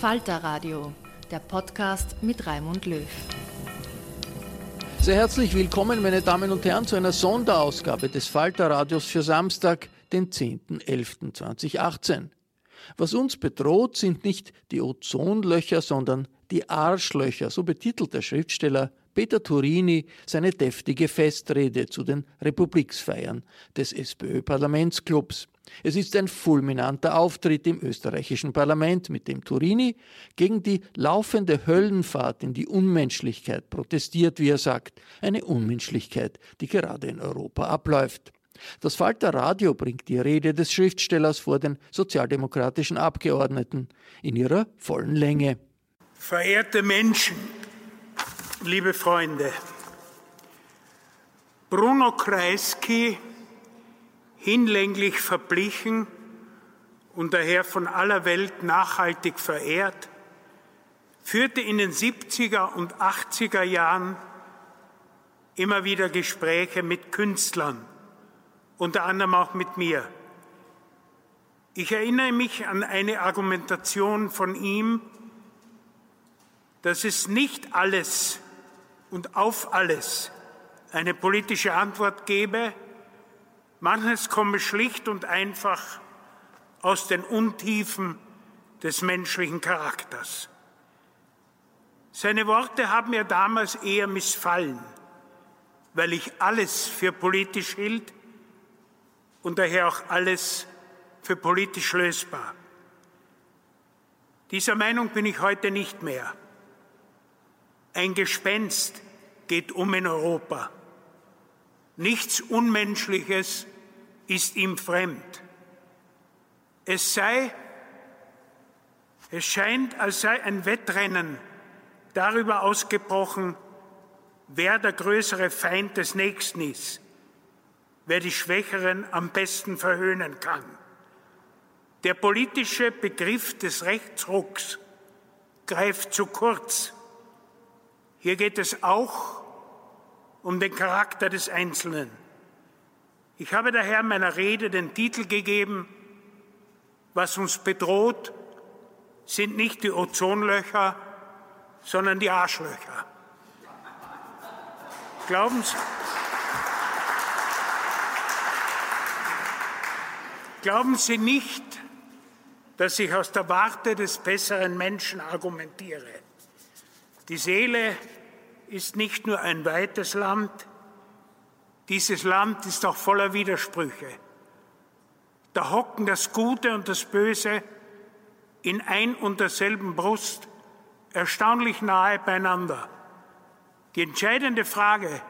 Falter Radio, der Podcast mit Raimund Löw. Sehr herzlich willkommen, meine Damen und Herren, zu einer Sonderausgabe des Falter Radios für Samstag, den 10.11.2018. Was uns bedroht, sind nicht die Ozonlöcher, sondern die Arschlöcher, so betitelt der Schriftsteller Peter Turini seine deftige Festrede zu den Republiksfeiern des SPÖ-Parlamentsclubs. Es ist ein fulminanter Auftritt im österreichischen Parlament, mit dem Turini gegen die laufende Höllenfahrt in die Unmenschlichkeit protestiert, wie er sagt, eine Unmenschlichkeit, die gerade in Europa abläuft. Das Falter Radio bringt die Rede des Schriftstellers vor den sozialdemokratischen Abgeordneten in ihrer vollen Länge. Verehrte Menschen, liebe Freunde, Bruno Kreisky hinlänglich verblichen und daher von aller Welt nachhaltig verehrt, führte in den 70er und 80er Jahren immer wieder Gespräche mit Künstlern, unter anderem auch mit mir. Ich erinnere mich an eine Argumentation von ihm, dass es nicht alles und auf alles eine politische Antwort gebe, Manches komme schlicht und einfach aus den Untiefen des menschlichen Charakters. Seine Worte haben mir damals eher missfallen, weil ich alles für politisch hielt und daher auch alles für politisch lösbar. Dieser Meinung bin ich heute nicht mehr. Ein Gespenst geht um in Europa. Nichts Unmenschliches ist ihm fremd. Es sei, es scheint, als sei ein Wettrennen darüber ausgebrochen, wer der größere Feind des Nächsten ist, wer die Schwächeren am besten verhöhnen kann. Der politische Begriff des Rechtsrucks greift zu kurz. Hier geht es auch um den Charakter des Einzelnen. Ich habe daher meiner Rede den Titel gegeben, was uns bedroht, sind nicht die Ozonlöcher, sondern die Arschlöcher. Glauben Sie, glauben Sie nicht, dass ich aus der Warte des besseren Menschen argumentiere. Die Seele ist nicht nur ein weites Land, dieses Land ist auch voller Widersprüche. Da hocken das Gute und das Böse in ein und derselben Brust erstaunlich nahe beieinander. Die entscheidende Frage,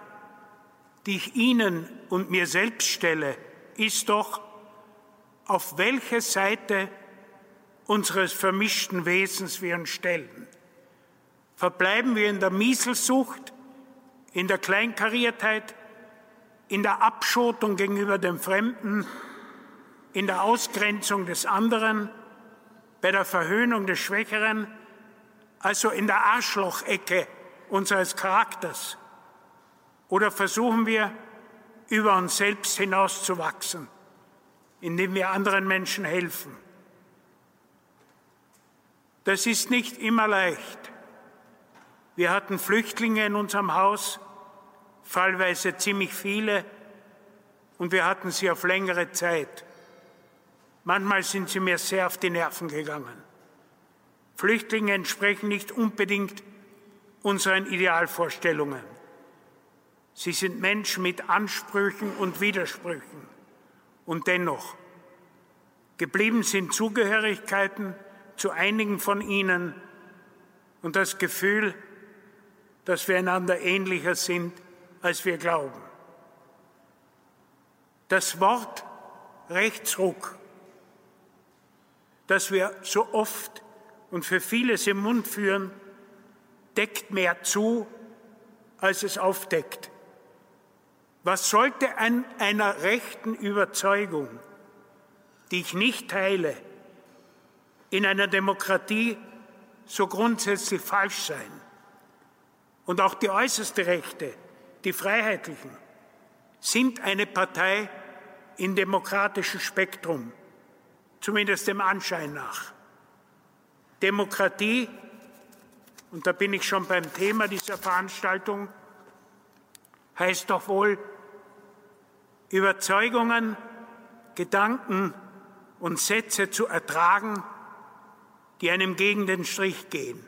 die ich Ihnen und mir selbst stelle, ist doch, auf welche Seite unseres vermischten Wesens wir uns stellen. Verbleiben wir in der Mieselsucht, in der Kleinkariertheit, in der Abschotung gegenüber dem Fremden, in der Ausgrenzung des anderen, bei der Verhöhnung des Schwächeren, also in der Arschlochecke unseres Charakters? Oder versuchen wir, über uns selbst hinauszuwachsen, indem wir anderen Menschen helfen? Das ist nicht immer leicht. Wir hatten Flüchtlinge in unserem Haus, fallweise ziemlich viele, und wir hatten sie auf längere Zeit. Manchmal sind sie mir sehr auf die Nerven gegangen. Flüchtlinge entsprechen nicht unbedingt unseren Idealvorstellungen. Sie sind Menschen mit Ansprüchen und Widersprüchen. Und dennoch, geblieben sind Zugehörigkeiten zu einigen von ihnen und das Gefühl, dass wir einander ähnlicher sind, als wir glauben. Das Wort Rechtsruck, das wir so oft und für vieles im Mund führen, deckt mehr zu, als es aufdeckt. Was sollte an einer rechten Überzeugung, die ich nicht teile, in einer Demokratie so grundsätzlich falsch sein? Und auch die äußerste Rechte, die Freiheitlichen, sind eine Partei im demokratischen Spektrum, zumindest dem Anschein nach. Demokratie, und da bin ich schon beim Thema dieser Veranstaltung, heißt doch wohl, Überzeugungen, Gedanken und Sätze zu ertragen, die einem gegen den Strich gehen.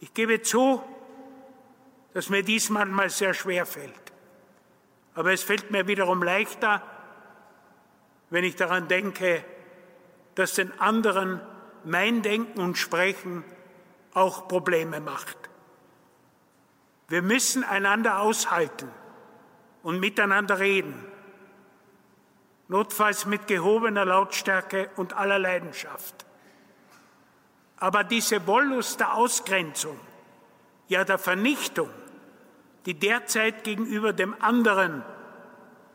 Ich gebe zu, dass mir dies manchmal sehr schwer fällt. Aber es fällt mir wiederum leichter, wenn ich daran denke, dass den anderen mein Denken und Sprechen auch Probleme macht. Wir müssen einander aushalten und miteinander reden, notfalls mit gehobener Lautstärke und aller Leidenschaft. Aber diese Wollust der Ausgrenzung, ja der Vernichtung, die derzeit gegenüber dem anderen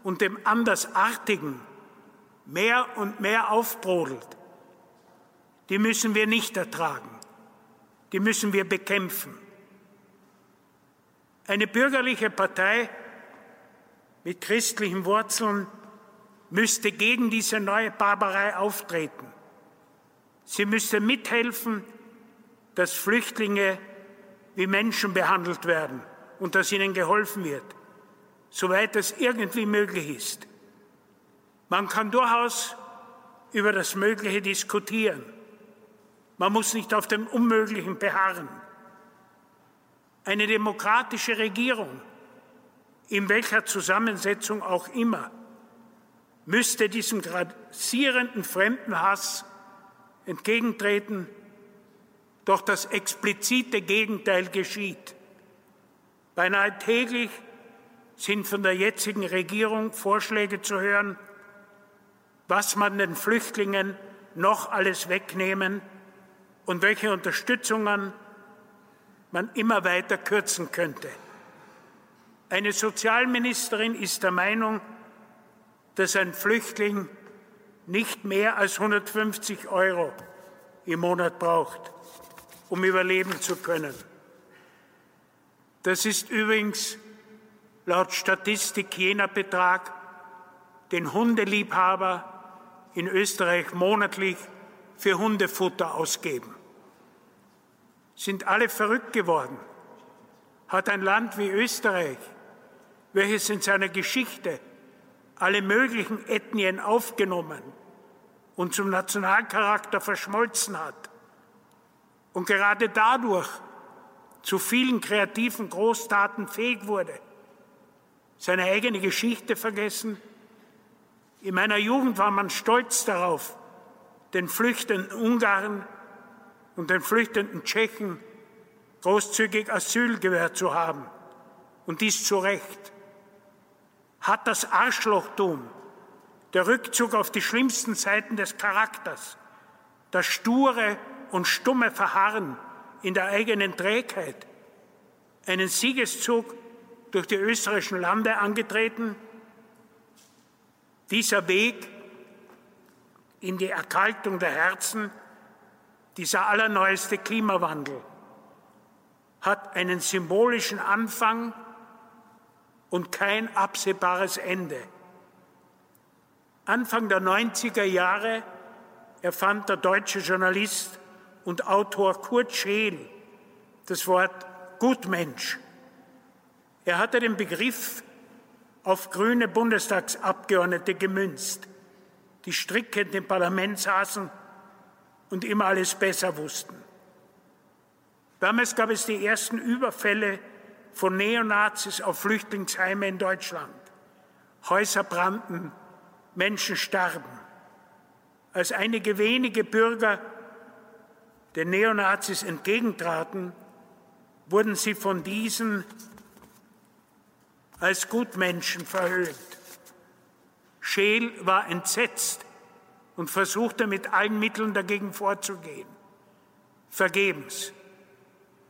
und dem Andersartigen mehr und mehr aufbrodelt, die müssen wir nicht ertragen, die müssen wir bekämpfen. Eine bürgerliche Partei mit christlichen Wurzeln müsste gegen diese neue Barbarei auftreten. Sie müsste mithelfen, dass Flüchtlinge wie Menschen behandelt werden und dass ihnen geholfen wird, soweit es irgendwie möglich ist. Man kann durchaus über das Mögliche diskutieren. Man muss nicht auf dem Unmöglichen beharren. Eine demokratische Regierung, in welcher Zusammensetzung auch immer, müsste diesem grassierenden Fremdenhass entgegentreten, doch das explizite Gegenteil geschieht. Beinahe täglich sind von der jetzigen Regierung Vorschläge zu hören, was man den Flüchtlingen noch alles wegnehmen und welche Unterstützungen man immer weiter kürzen könnte. Eine Sozialministerin ist der Meinung, dass ein Flüchtling nicht mehr als 150 Euro im Monat braucht, um überleben zu können. Das ist übrigens laut Statistik jener Betrag, den Hundeliebhaber in Österreich monatlich für Hundefutter ausgeben. Sind alle verrückt geworden? Hat ein Land wie Österreich, welches in seiner Geschichte alle möglichen Ethnien aufgenommen und zum Nationalcharakter verschmolzen hat und gerade dadurch zu vielen kreativen Großtaten fähig wurde, seine eigene Geschichte vergessen? In meiner Jugend war man stolz darauf, den flüchtenden Ungarn und den flüchtenden Tschechen großzügig Asyl gewährt zu haben. Und dies zu Recht. Hat das Arschlochtum, der Rückzug auf die schlimmsten Seiten des Charakters, das sture und stumme Verharren in der eigenen Trägheit einen Siegeszug durch die österreichischen Lande angetreten. Dieser Weg in die Erkaltung der Herzen, dieser allerneueste Klimawandel, hat einen symbolischen Anfang und kein absehbares Ende. Anfang der 90er Jahre erfand der deutsche Journalist und Autor Kurt Scheel das Wort Gutmensch. Er hatte den Begriff auf grüne Bundestagsabgeordnete gemünzt, die strickend im Parlament saßen und immer alles besser wussten. Damals gab es die ersten Überfälle von Neonazis auf Flüchtlingsheime in Deutschland. Häuser brannten, Menschen starben. Als einige wenige Bürger den Neonazis entgegentraten, wurden sie von diesen als Gutmenschen verhöhnt. Scheel war entsetzt und versuchte mit allen Mitteln dagegen vorzugehen. Vergebens.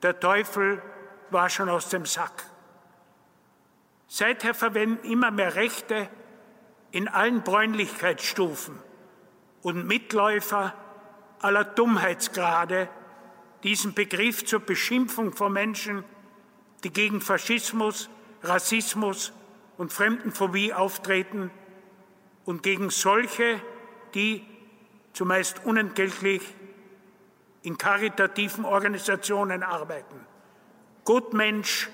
Der Teufel war schon aus dem Sack. Seither verwenden immer mehr Rechte in allen Bräunlichkeitsstufen und Mitläufer aller Dummheitsgrade diesen Begriff zur Beschimpfung von Menschen, die gegen Faschismus, Rassismus und Fremdenphobie auftreten und gegen solche, die zumeist unentgeltlich in karitativen Organisationen arbeiten. Gutmensch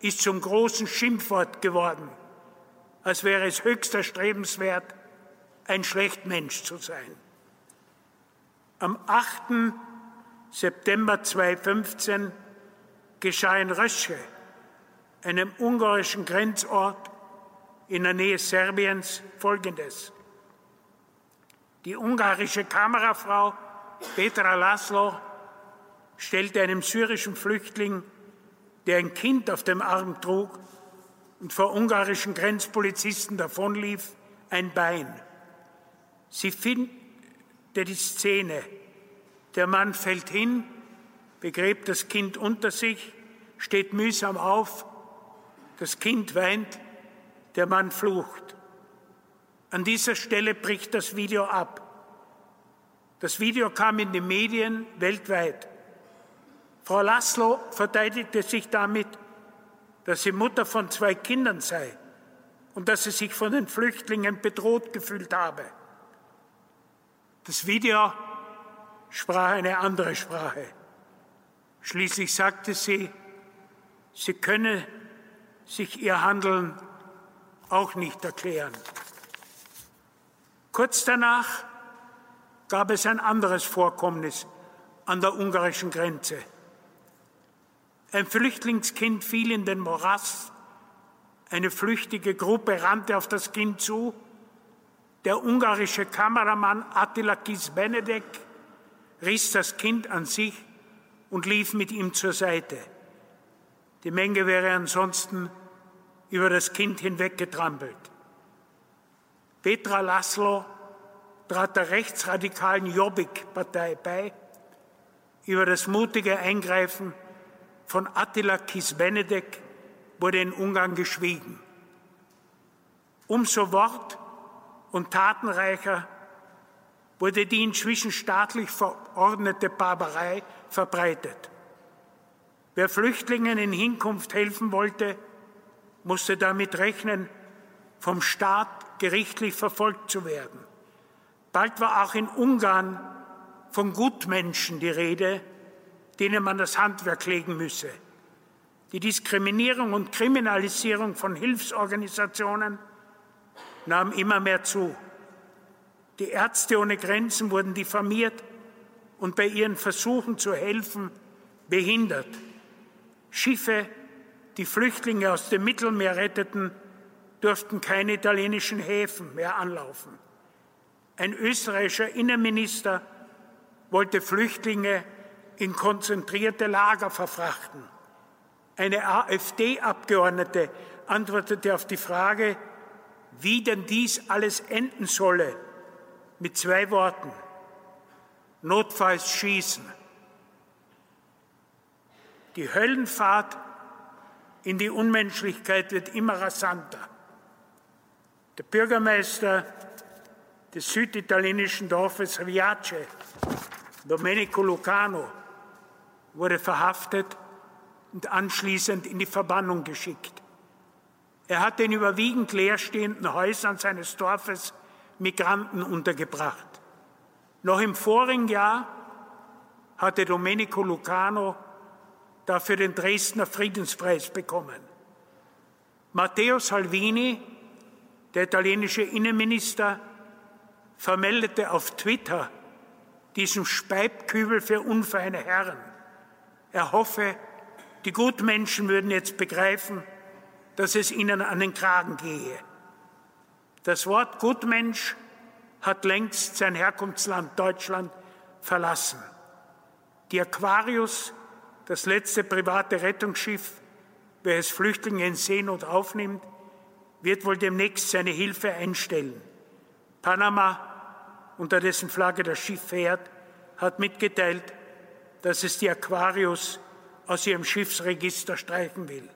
ist zum großen Schimpfwort geworden, als wäre es höchst erstrebenswert, ein Schlechtmensch zu sein. Am 8. September 2015 geschah in Rösche, einem ungarischen Grenzort in der Nähe Serbiens, Folgendes. Die ungarische Kamerafrau Petra Laszlo stellte einem syrischen Flüchtling der ein Kind auf dem Arm trug und vor ungarischen Grenzpolizisten davonlief, ein Bein. Sie findet die Szene. Der Mann fällt hin, begräbt das Kind unter sich, steht mühsam auf, das Kind weint, der Mann flucht. An dieser Stelle bricht das Video ab. Das Video kam in die Medien weltweit. Frau Laszlo verteidigte sich damit, dass sie Mutter von zwei Kindern sei und dass sie sich von den Flüchtlingen bedroht gefühlt habe. Das Video sprach eine andere Sprache. Schließlich sagte sie, sie könne sich ihr Handeln auch nicht erklären. Kurz danach gab es ein anderes Vorkommnis an der ungarischen Grenze. Ein Flüchtlingskind fiel in den Morast. Eine flüchtige Gruppe rannte auf das Kind zu. Der ungarische Kameramann Attila Kis-Benedek riss das Kind an sich und lief mit ihm zur Seite. Die Menge wäre ansonsten über das Kind hinweggetrampelt. Petra Laszlo trat der rechtsradikalen Jobbik-Partei bei. Über das mutige Eingreifen von Attila Kisbenedek wurde in Ungarn geschwiegen. Umso wort- und tatenreicher wurde die inzwischen staatlich verordnete Barbarei verbreitet. Wer Flüchtlingen in Hinkunft helfen wollte, musste damit rechnen, vom Staat gerichtlich verfolgt zu werden. Bald war auch in Ungarn von Gutmenschen die Rede, denen man das Handwerk legen müsse. Die Diskriminierung und Kriminalisierung von Hilfsorganisationen nahm immer mehr zu. Die Ärzte ohne Grenzen wurden diffamiert und bei ihren Versuchen zu helfen behindert. Schiffe, die Flüchtlinge aus dem Mittelmeer retteten, durften keine italienischen Häfen mehr anlaufen. Ein österreichischer Innenminister wollte Flüchtlinge in konzentrierte Lager verfrachten. Eine AfD-Abgeordnete antwortete auf die Frage, wie denn dies alles enden solle, mit zwei Worten. Notfalls schießen. Die Höllenfahrt in die Unmenschlichkeit wird immer rasanter. Der Bürgermeister des süditalienischen Dorfes Riace, Domenico Lucano, wurde verhaftet und anschließend in die Verbannung geschickt. Er hat in überwiegend leerstehenden Häusern seines Dorfes Migranten untergebracht. Noch im vorigen Jahr hatte Domenico Lucano dafür den Dresdner Friedenspreis bekommen. Matteo Salvini, der italienische Innenminister, vermeldete auf Twitter diesem Speibkübel für unfeine Herren. Er hoffe, die Gutmenschen würden jetzt begreifen, dass es ihnen an den Kragen gehe. Das Wort Gutmensch hat längst sein Herkunftsland Deutschland verlassen. Die Aquarius, das letzte private Rettungsschiff, welches Flüchtlinge in Seenot aufnimmt, wird wohl demnächst seine Hilfe einstellen. Panama, unter dessen Flagge das Schiff fährt, hat mitgeteilt, dass es die Aquarius aus ihrem Schiffsregister streichen will.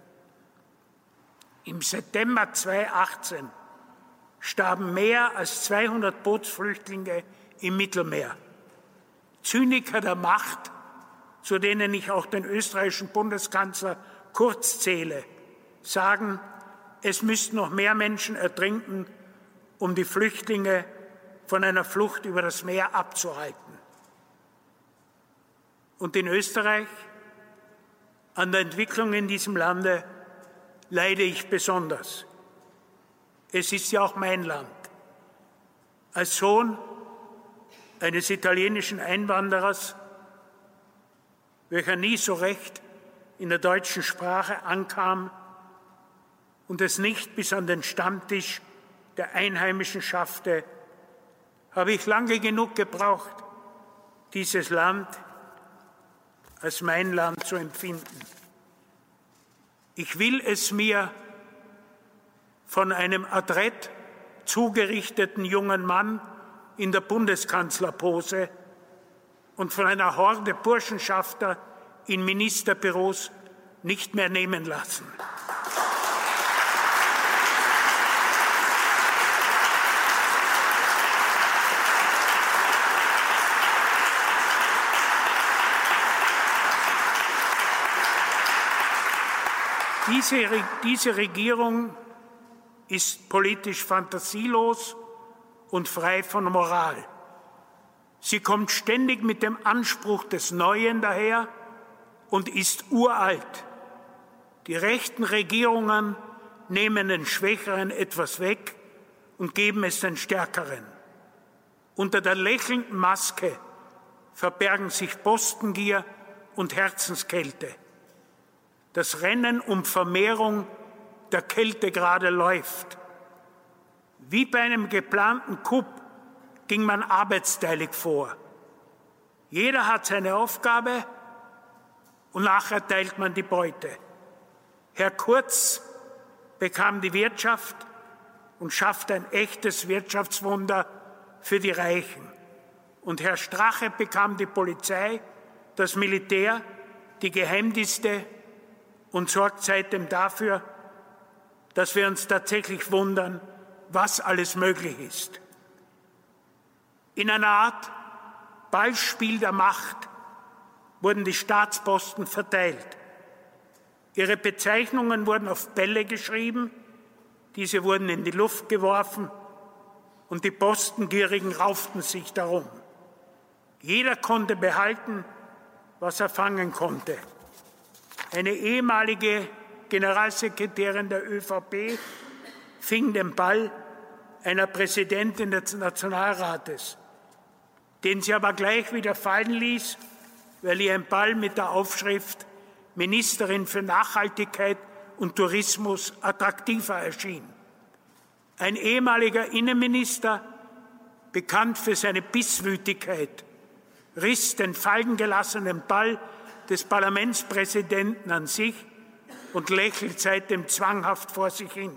Im September 2018 starben mehr als 200 Bootsflüchtlinge im Mittelmeer. Zyniker der Macht, zu denen ich auch den österreichischen Bundeskanzler Kurz zähle, sagen, es müssten noch mehr Menschen ertrinken, um die Flüchtlinge von einer Flucht über das Meer abzuhalten. Und in Österreich, an der Entwicklung in diesem Lande, leide ich besonders. Es ist ja auch mein Land. Als Sohn eines italienischen Einwanderers, welcher nie so recht in der deutschen Sprache ankam und es nicht bis an den Stammtisch der Einheimischen schaffte, habe ich lange genug gebraucht, dieses Land als mein Land zu empfinden. Ich will es mir von einem adrett zugerichteten jungen Mann in der Bundeskanzlerpose und von einer Horde Burschenschafter in Ministerbüros nicht mehr nehmen lassen. Diese, diese Regierung ist politisch fantasielos und frei von Moral. Sie kommt ständig mit dem Anspruch des Neuen daher und ist uralt. Die rechten Regierungen nehmen den Schwächeren etwas weg und geben es den Stärkeren. Unter der lächelnden Maske verbergen sich Postengier und Herzenskälte das Rennen um Vermehrung der Kältegrade läuft. Wie bei einem geplanten Coup ging man arbeitsteilig vor. Jeder hat seine Aufgabe und nachher teilt man die Beute. Herr Kurz bekam die Wirtschaft und schaffte ein echtes Wirtschaftswunder für die Reichen. Und Herr Strache bekam die Polizei, das Militär, die Geheimdienste und sorgt seitdem dafür, dass wir uns tatsächlich wundern, was alles möglich ist. In einer Art Ballspiel der Macht wurden die Staatsposten verteilt. Ihre Bezeichnungen wurden auf Bälle geschrieben, diese wurden in die Luft geworfen und die Postengierigen rauften sich darum. Jeder konnte behalten, was er fangen konnte. Eine ehemalige Generalsekretärin der ÖVP fing den Ball einer Präsidentin des Nationalrates, den sie aber gleich wieder fallen ließ, weil ihr ein Ball mit der Aufschrift Ministerin für Nachhaltigkeit und Tourismus attraktiver erschien. Ein ehemaliger Innenminister, bekannt für seine Bisswütigkeit, riss den fallen gelassenen Ball des Parlamentspräsidenten an sich und lächelt seitdem zwanghaft vor sich hin.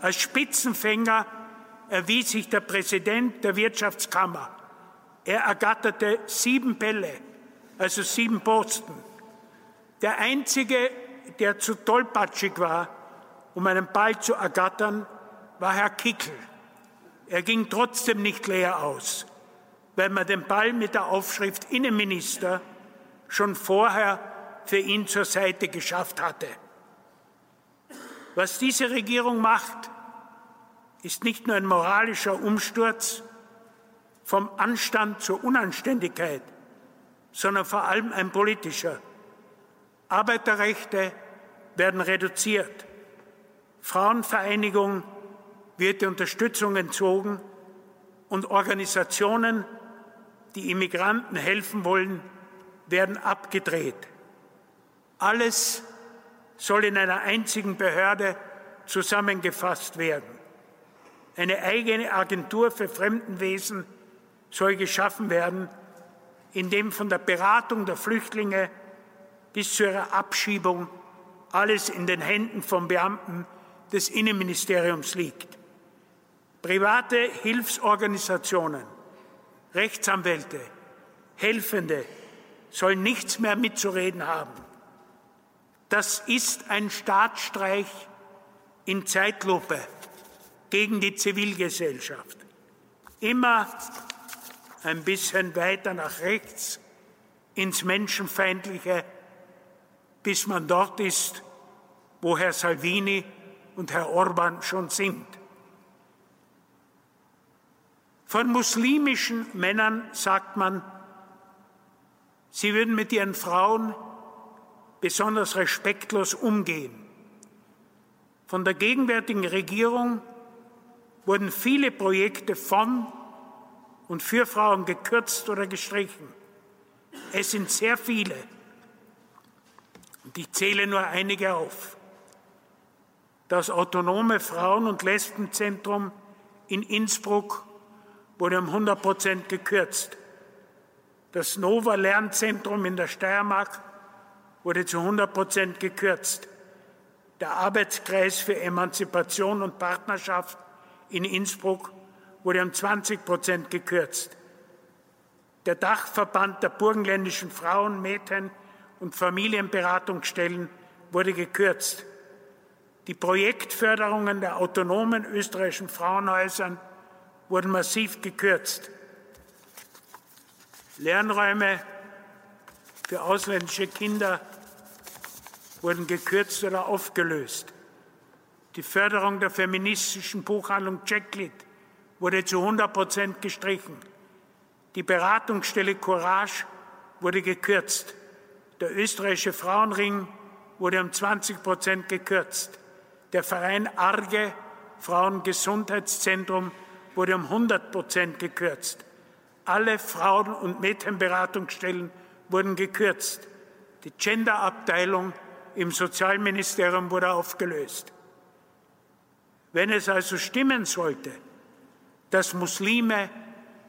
Als Spitzenfänger erwies sich der Präsident der Wirtschaftskammer. Er ergatterte sieben Bälle, also sieben Posten. Der Einzige, der zu tollpatschig war, um einen Ball zu ergattern, war Herr Kickel. Er ging trotzdem nicht leer aus, weil man den Ball mit der Aufschrift Innenminister schon vorher für ihn zur Seite geschafft hatte. Was diese Regierung macht, ist nicht nur ein moralischer Umsturz vom Anstand zur Unanständigkeit, sondern vor allem ein politischer. Arbeiterrechte werden reduziert. Frauenvereinigung wird die Unterstützung entzogen und Organisationen, die Immigranten helfen wollen, werden abgedreht. Alles soll in einer einzigen Behörde zusammengefasst werden. Eine eigene Agentur für Fremdenwesen soll geschaffen werden, in dem von der Beratung der Flüchtlinge bis zu ihrer Abschiebung alles in den Händen von Beamten des Innenministeriums liegt. Private Hilfsorganisationen, Rechtsanwälte, Helfende sollen nichts mehr mitzureden haben. Das ist ein Staatsstreich in Zeitlupe gegen die Zivilgesellschaft. Immer ein bisschen weiter nach rechts ins Menschenfeindliche, bis man dort ist, wo Herr Salvini und Herr Orban schon sind. Von muslimischen Männern sagt man, sie würden mit ihren Frauen besonders respektlos umgehen. Von der gegenwärtigen Regierung wurden viele Projekte von und für Frauen gekürzt oder gestrichen. Es sind sehr viele. Und ich zähle nur einige auf. Das autonome Frauen- und Lesbenzentrum in Innsbruck wurde um 100 Prozent gekürzt. Das Nova Lernzentrum in der Steiermark wurde zu 100 Prozent gekürzt. Der Arbeitskreis für Emanzipation und Partnerschaft in Innsbruck wurde um 20 Prozent gekürzt. Der Dachverband der burgenländischen Frauen, Mädchen und Familienberatungsstellen wurde gekürzt. Die Projektförderungen der autonomen österreichischen Frauenhäusern wurden massiv gekürzt. Lernräume für ausländische Kinder wurden gekürzt oder aufgelöst. Die Förderung der feministischen Buchhandlung Checklit wurde zu 100 Prozent gestrichen. Die Beratungsstelle Courage wurde gekürzt. Der österreichische Frauenring wurde um 20 Prozent gekürzt. Der Verein Arge Frauengesundheitszentrum wurde um 100 Prozent gekürzt. Alle Frauen- und Mädchenberatungsstellen wurden gekürzt. Die Genderabteilung im Sozialministerium wurde aufgelöst. Wenn es also stimmen sollte, dass Muslime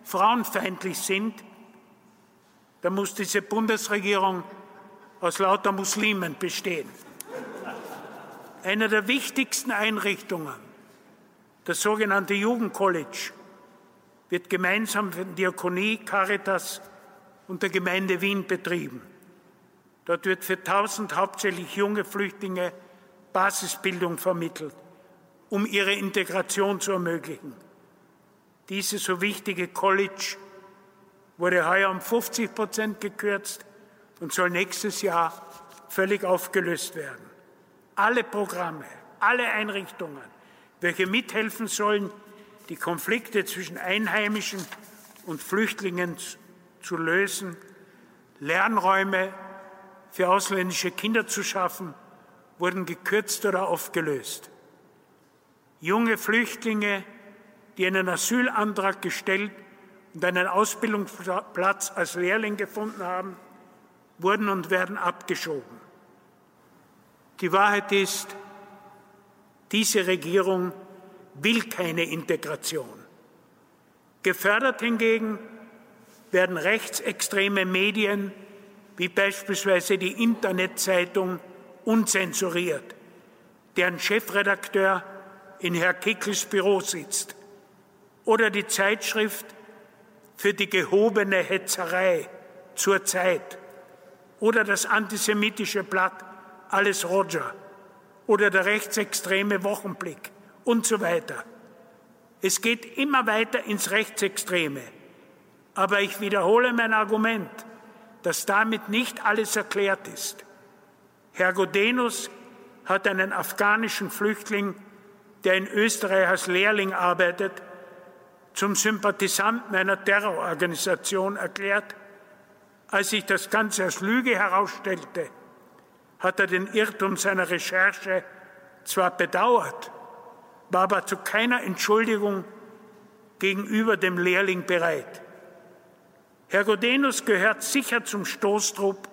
frauenfeindlich sind, dann muss diese Bundesregierung aus lauter Muslimen bestehen. Eine der wichtigsten Einrichtungen, das sogenannte Jugendcollege, wird gemeinsam von Diakonie, Caritas und der Gemeinde Wien betrieben. Dort wird für 1000 hauptsächlich junge Flüchtlinge Basisbildung vermittelt, um ihre Integration zu ermöglichen. Dieses so wichtige College wurde heuer um 50 Prozent gekürzt und soll nächstes Jahr völlig aufgelöst werden. Alle Programme, alle Einrichtungen, welche mithelfen sollen, die Konflikte zwischen Einheimischen und Flüchtlingen zu lösen, Lernräume für ausländische Kinder zu schaffen, wurden gekürzt oder aufgelöst. Junge Flüchtlinge, die einen Asylantrag gestellt und einen Ausbildungsplatz als Lehrling gefunden haben, wurden und werden abgeschoben. Die Wahrheit ist, diese Regierung will keine Integration. Gefördert hingegen werden rechtsextreme Medien wie beispielsweise die Internetzeitung unzensuriert, deren Chefredakteur in Herr Kickels Büro sitzt, oder die Zeitschrift für die gehobene Hetzerei zur Zeit, oder das antisemitische Blatt Alles Roger. Oder der rechtsextreme Wochenblick und so weiter. Es geht immer weiter ins Rechtsextreme. Aber ich wiederhole mein Argument, dass damit nicht alles erklärt ist. Herr Godenus hat einen afghanischen Flüchtling, der in Österreich als Lehrling arbeitet, zum Sympathisanten einer Terrororganisation erklärt. Als sich das Ganze als Lüge herausstellte, hat er den Irrtum seiner Recherche zwar bedauert, war aber zu keiner Entschuldigung gegenüber dem Lehrling bereit. Herr Godenus gehört sicher zum Stoßtrupp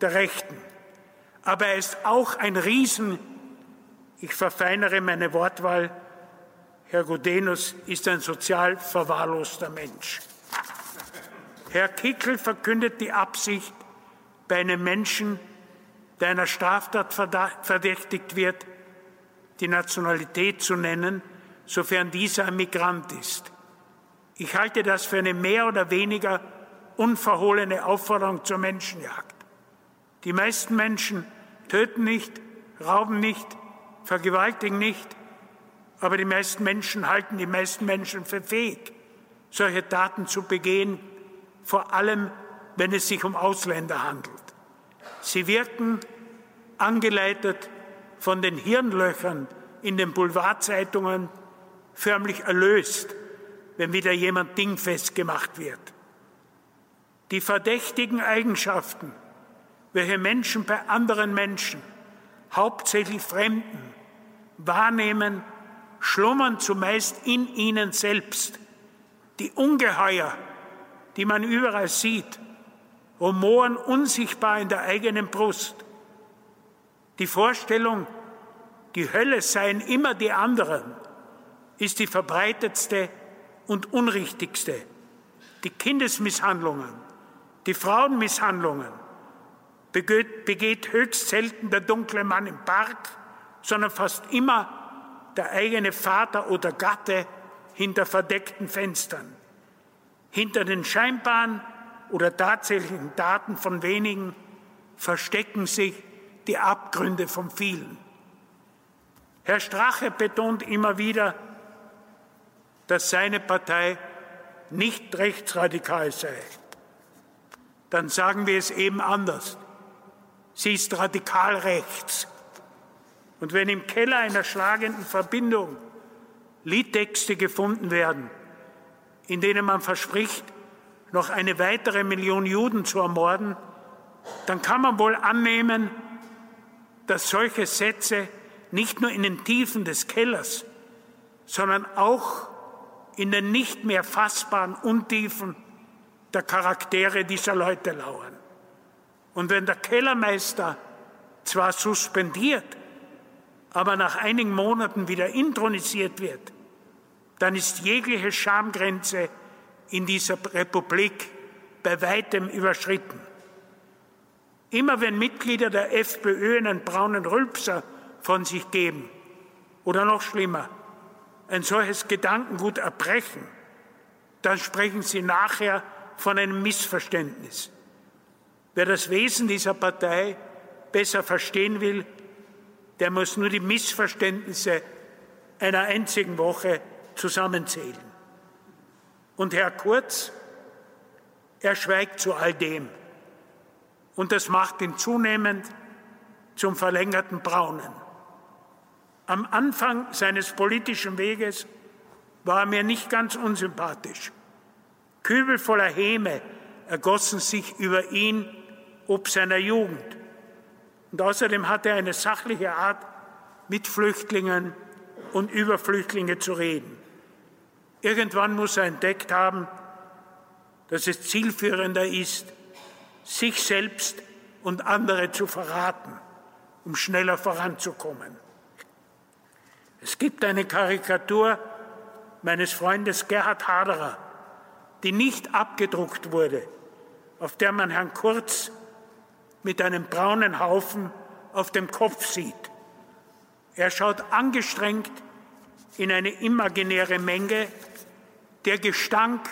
der Rechten, aber er ist auch ein Riesen, ich verfeinere meine Wortwahl, Herr Godenus ist ein sozial verwahrloster Mensch. Herr Kickel verkündet die Absicht, bei einem Menschen, der einer Straftat verdächtigt wird, die Nationalität zu nennen, sofern dieser ein Migrant ist. Ich halte das für eine mehr oder weniger unverhohlene Aufforderung zur Menschenjagd. Die meisten Menschen töten nicht, rauben nicht, vergewaltigen nicht, aber die meisten Menschen halten die meisten Menschen für fähig, solche Taten zu begehen, vor allem wenn es sich um Ausländer handelt. Sie wirken angeleitet von den Hirnlöchern in den Boulevardzeitungen förmlich erlöst, wenn wieder jemand dingfest gemacht wird. Die verdächtigen Eigenschaften, welche Menschen bei anderen Menschen, hauptsächlich Fremden, wahrnehmen, schlummern zumeist in ihnen selbst. Die Ungeheuer, die man überall sieht, rumoren unsichtbar in der eigenen Brust. Die Vorstellung, die Hölle seien immer die anderen, ist die verbreitetste und unrichtigste. Die Kindesmisshandlungen, die Frauenmisshandlungen begeht, höchst selten der dunkle Mann im Park, sondern fast immer der eigene Vater oder Gatte hinter verdeckten Fenstern. Hinter den scheinbaren oder tatsächlichen Daten von wenigen verstecken sich die Abgründe von vielen. Herr Strache betont immer wieder, dass seine Partei nicht rechtsradikal sei. Dann sagen wir es eben anders. Sie ist radikal rechts. Und wenn im Keller einer schlagenden Verbindung Liedtexte gefunden werden, in denen man verspricht, noch eine weitere Million Juden zu ermorden, dann kann man wohl annehmen, dass solche Sätze nicht nur in den Tiefen des Kellers, sondern auch in den nicht mehr fassbaren Untiefen der Charaktere dieser Leute lauern. Und wenn der Kellermeister zwar suspendiert, aber nach einigen Monaten wieder intronisiert wird, dann ist jegliche Schamgrenze in dieser Republik bei weitem überschritten. Immer wenn Mitglieder der FPÖ einen braunen Rülpser von sich geben oder noch schlimmer, ein solches Gedankengut erbrechen, dann sprechen sie nachher von einem Missverständnis. Wer das Wesen dieser Partei besser verstehen will, der muss nur die Missverständnisse einer einzigen Woche zusammenzählen. Und Herr Kurz, er schweigt zu all dem. Und das macht ihn zunehmend zum verlängerten Braunen. Am Anfang seines politischen Weges war er mir nicht ganz unsympathisch. Kübel voller Häme ergossen sich über ihn ob seiner Jugend. Und außerdem hatte er eine sachliche Art, mit Flüchtlingen und über Flüchtlinge zu reden. Irgendwann muss er entdeckt haben, dass es zielführender ist, sich selbst und andere zu verraten, um schneller voranzukommen. Es gibt eine Karikatur meines Freundes Gerhard Haderer, die nicht abgedruckt wurde, auf der man Herrn Kurz mit einem braunen Haufen auf dem Kopf sieht. Er schaut angestrengt in eine imaginäre Menge. Der Gestank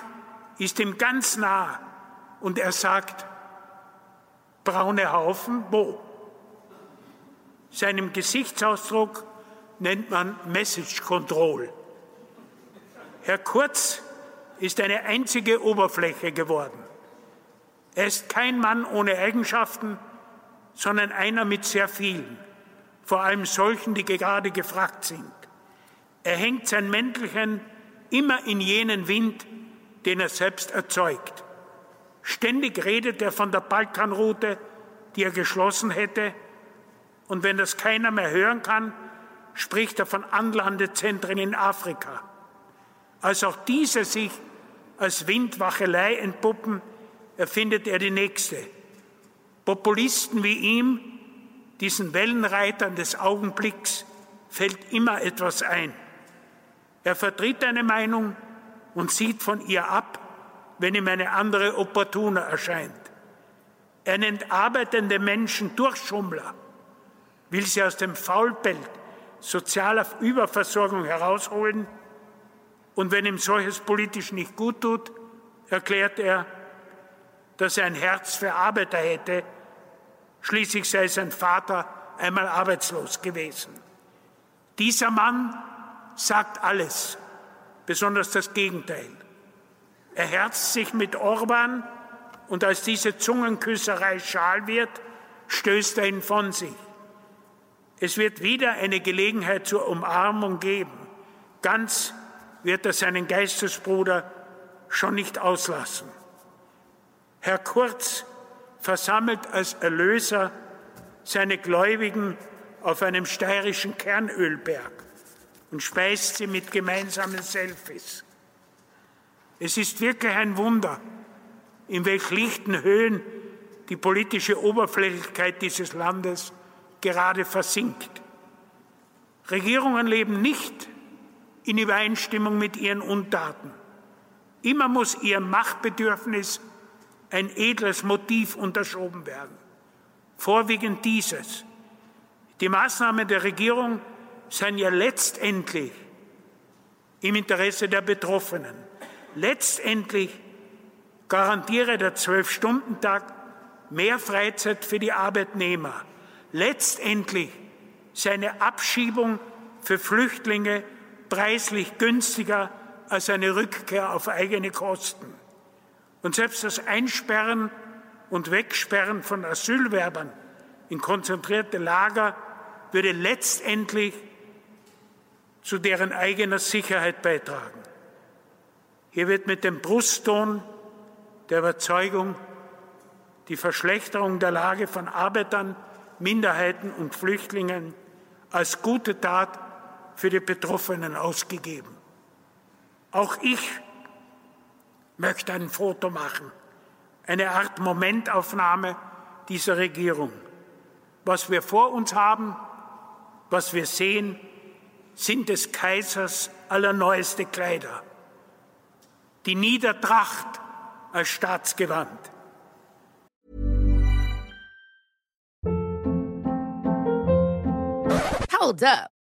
ist ihm ganz nah und er sagt, braune Haufen wo? Seinem Gesichtsausdruck nennt man Message Control. Herr Kurz ist eine einzige Oberfläche geworden. Er ist kein Mann ohne Eigenschaften, sondern einer mit sehr vielen, vor allem solchen, die gerade gefragt sind. Er hängt sein Mäntelchen immer in jenen Wind, den er selbst erzeugt. Ständig redet er von der Balkanroute, die er geschlossen hätte, und wenn das keiner mehr hören kann, spricht er von Anlandezentren in Afrika. Als auch diese sich als Windwachelei entpuppen, erfindet er die nächste. Populisten wie ihm, diesen Wellenreitern des Augenblicks, fällt immer etwas ein. Er vertritt eine Meinung und sieht von ihr ab, wenn ihm eine andere opportuner erscheint. Er nennt arbeitende Menschen Durchschummler, will sie aus dem Faulbelt sozialer Überversorgung herausholen und wenn ihm solches politisch nicht gut tut, erklärt er, dass er ein Herz für Arbeiter hätte. Schließlich sei sein Vater einmal arbeitslos gewesen. Dieser Mann sagt alles, besonders das Gegenteil. Er herzt sich mit Orban und als diese Zungenküsserei schal wird, stößt er ihn von sich. Es wird wieder eine Gelegenheit zur Umarmung geben. Ganz wird er seinen Geistesbruder schon nicht auslassen. Herr Kurz versammelt als Erlöser seine Gläubigen auf einem steirischen Kernölberg und speist sie mit gemeinsamen Selfies. Es ist wirklich ein Wunder, in welch lichten Höhen die politische Oberflächlichkeit dieses Landes gerade versinkt. Regierungen leben nicht in Übereinstimmung mit ihren Untaten. Immer muss ihrem Machtbedürfnis ein edles Motiv unterschoben werden. Vorwiegend dieses. Die Maßnahmen der Regierung seien ja letztendlich im Interesse der Betroffenen. Letztendlich garantiere der Zwölf-Stunden-Tag mehr Freizeit für die Arbeitnehmer. Letztendlich seine Abschiebung für Flüchtlinge preislich günstiger als eine Rückkehr auf eigene Kosten. Und selbst das Einsperren und Wegsperren von Asylwerbern in konzentrierte Lager würde letztendlich zu deren eigener Sicherheit beitragen. Hier wird mit dem Brustton der Überzeugung die Verschlechterung der Lage von Arbeitern, Minderheiten und Flüchtlingen als gute Tat für die Betroffenen ausgegeben. Auch ich möchte ein Foto machen, eine Art Momentaufnahme dieser Regierung. Was wir vor uns haben, was wir sehen, sind des Kaisers allerneueste Kleider. Die Niedertracht als Staatsgewand. Hold up.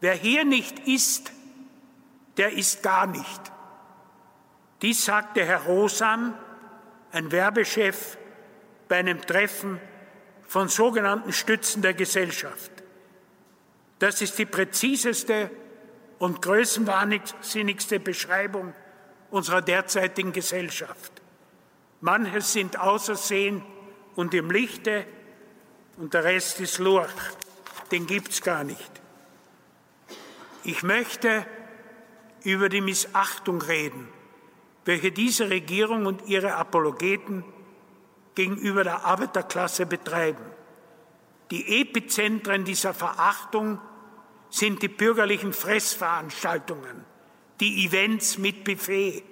Wer hier nicht ist, der ist gar nicht. Dies sagte Herr Rosan, ein Werbechef, bei einem Treffen von sogenannten Stützen der Gesellschaft. Das ist die präziseste und größenwahnsinnigste Beschreibung unserer derzeitigen Gesellschaft. Manche sind außersehen und im Lichte und der Rest ist Lurch. Den gibt's gar nicht. Ich möchte über die Missachtung reden, welche diese Regierung und ihre Apologeten gegenüber der Arbeiterklasse betreiben. Die Epizentren dieser Verachtung sind die bürgerlichen Fressveranstaltungen, die Events mit Buffet.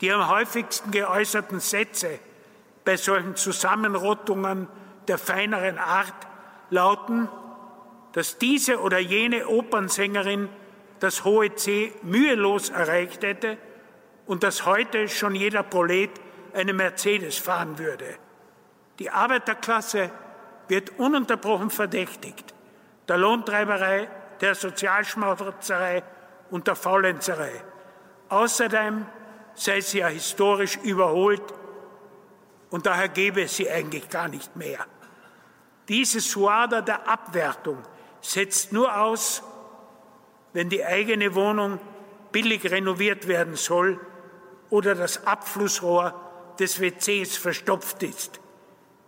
Die am häufigsten geäußerten Sätze bei solchen Zusammenrottungen der feineren Art lauten, dass diese oder jene Opernsängerin das hohe C mühelos erreicht hätte und dass heute schon jeder Prolet eine Mercedes fahren würde. Die Arbeiterklasse wird ununterbrochen verdächtigt der Lohntreiberei, der Sozialschmauzerei und der Faulenzerei. Außerdem sei sie ja historisch überholt und daher gäbe es sie eigentlich gar nicht mehr. Diese Suada der Abwertung setzt nur aus, wenn die eigene Wohnung billig renoviert werden soll oder das Abflussrohr des WCs verstopft ist.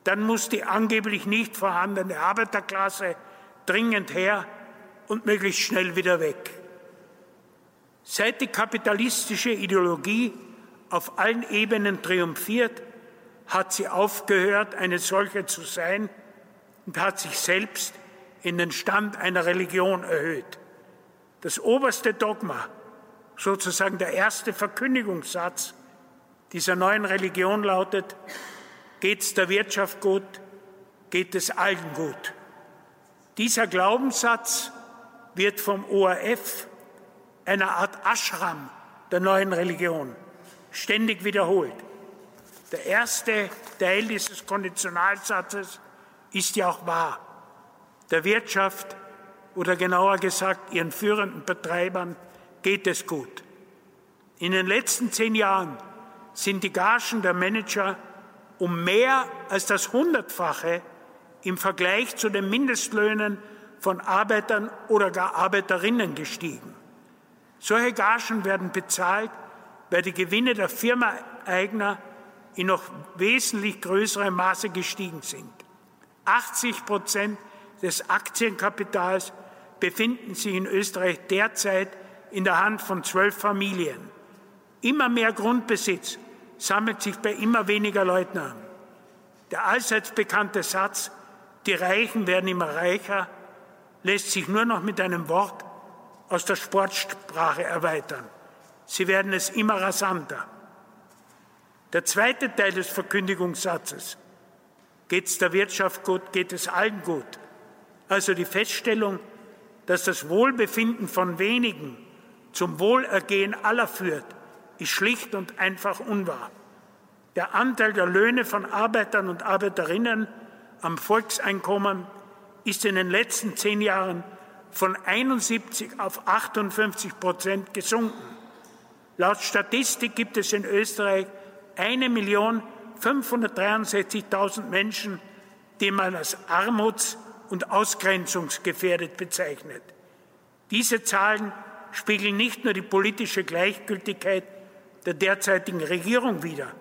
Dann muss die angeblich nicht vorhandene Arbeiterklasse dringend her und möglichst schnell wieder weg. Seit die kapitalistische Ideologie auf allen Ebenen triumphiert, hat sie aufgehört, eine solche zu sein und hat sich selbst in den Stand einer Religion erhöht. Das oberste Dogma, sozusagen der erste Verkündigungssatz dieser neuen Religion lautet, geht es der Wirtschaft gut, geht es allen gut. Dieser Glaubenssatz wird vom ORF, einer Art Ashram der neuen Religion, ständig wiederholt. Der erste Teil dieses Konditionalsatzes ist ja auch wahr. Der Wirtschaft oder genauer gesagt ihren führenden Betreibern geht es gut. In den letzten zehn Jahren sind die Gagen der Manager um mehr als das Hundertfache im Vergleich zu den Mindestlöhnen von Arbeitern oder gar Arbeiterinnen gestiegen. Solche Gagen werden bezahlt, weil die Gewinne der Firmaeigner in noch wesentlich größerem Maße gestiegen sind. 80 Prozent des Aktienkapitals befinden sich in Österreich derzeit in der Hand von zwölf Familien. Immer mehr Grundbesitz sammelt sich bei immer weniger Leuten an. Der allseits bekannte Satz, die Reichen werden immer reicher, lässt sich nur noch mit einem Wort aus der Sportsprache erweitern. Sie werden es immer rasanter. Der zweite Teil des Verkündigungssatzes, geht es der Wirtschaft gut, geht es allen gut. Also die Feststellung, dass das Wohlbefinden von wenigen zum Wohlergehen aller führt, ist schlicht und einfach unwahr. Der Anteil der Löhne von Arbeitern und Arbeiterinnen am Volkseinkommen ist in den letzten zehn Jahren von 71 auf 58 Prozent gesunken. Laut Statistik gibt es in Österreich 1.563.000 Menschen, die man als armuts- und ausgrenzungsgefährdet bezeichnet. Diese Zahlen spiegeln nicht nur die politische Gleichgültigkeit der derzeitigen Regierung wider,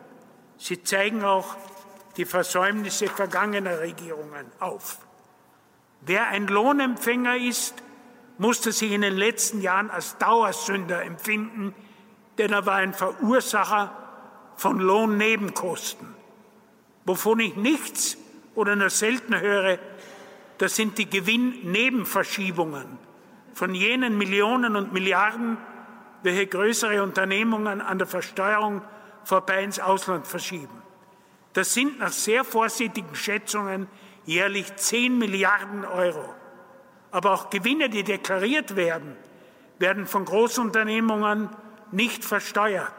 sie zeigen auch die Versäumnisse vergangener Regierungen auf. Wer ein Lohnempfänger ist, musste sich in den letzten Jahren als Dauersünder empfinden, denn er war ein Verursacher von Lohnnebenkosten. Wovon ich nichts oder nur selten höre, das sind die Gewinnnebenverschiebungen von jenen Millionen und Milliarden, welche größere Unternehmungen an der Versteuerung vorbei ins Ausland verschieben. Das sind nach sehr vorsichtigen Schätzungen jährlich 10 Milliarden Euro. Aber auch Gewinne, die deklariert werden, werden von Großunternehmungen nicht versteuert.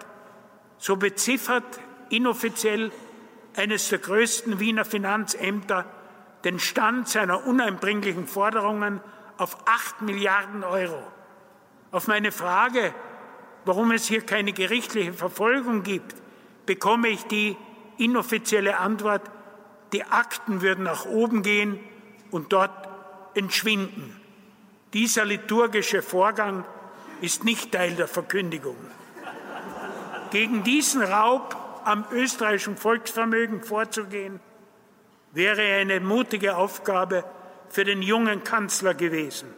So beziffert inoffiziell eines der größten Wiener Finanzämter den Stand seiner uneinbringlichen Forderungen auf 8 Milliarden Euro. Auf meine Frage, warum es hier keine gerichtliche Verfolgung gibt, bekomme ich die inoffizielle Antwort, die Akten würden nach oben gehen und dort entschwinden. Dieser liturgische Vorgang ist nicht Teil der Verkündigung. Gegen diesen Raub am österreichischen Volksvermögen vorzugehen, wäre eine mutige Aufgabe für den jungen Kanzler gewesen.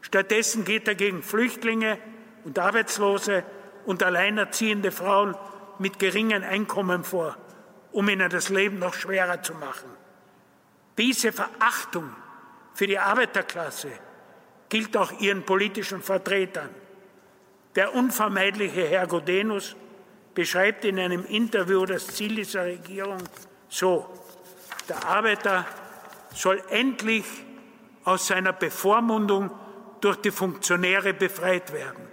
Stattdessen geht er gegen Flüchtlinge und Arbeitslose und alleinerziehende Frauen mit geringen Einkommen vor, um ihnen das Leben noch schwerer zu machen. Diese Verachtung für die Arbeiterklasse gilt auch ihren politischen Vertretern. Der unvermeidliche Herr Godenus beschreibt in einem Interview das Ziel dieser Regierung so. Der Arbeiter soll endlich aus seiner Bevormundung durch die Funktionäre befreit werden.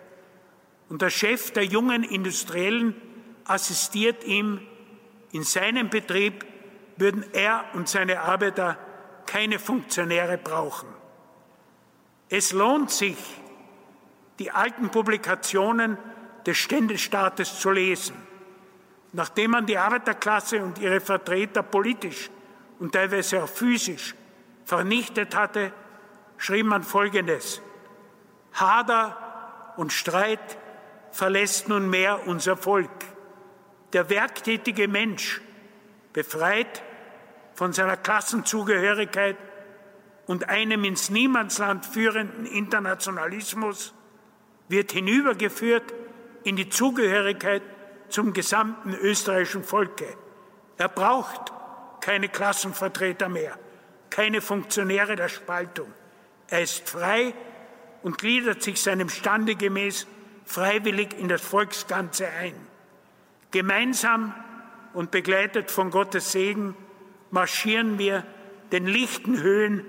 Und der Chef der jungen Industriellen assistiert ihm. In seinem Betrieb würden er und seine Arbeiter keine Funktionäre brauchen. Es lohnt sich, die alten Publikationen des Ständestaates zu lesen. Nachdem man die Arbeiterklasse und ihre Vertreter politisch und teilweise auch physisch vernichtet hatte, schrieb man Folgendes. Hader und Streit verlässt nunmehr unser Volk. Der werktätige Mensch, befreit von seiner Klassenzugehörigkeit und einem ins Niemandsland führenden Internationalismus, wird hinübergeführt in die Zugehörigkeit zum gesamten österreichischen Volke. Er braucht keine Klassenvertreter mehr, keine Funktionäre der Spaltung. Er ist frei und gliedert sich seinem Stande gemäß freiwillig in das Volksganze ein. Gemeinsam und begleitet von Gottes Segen marschieren wir den lichten Höhen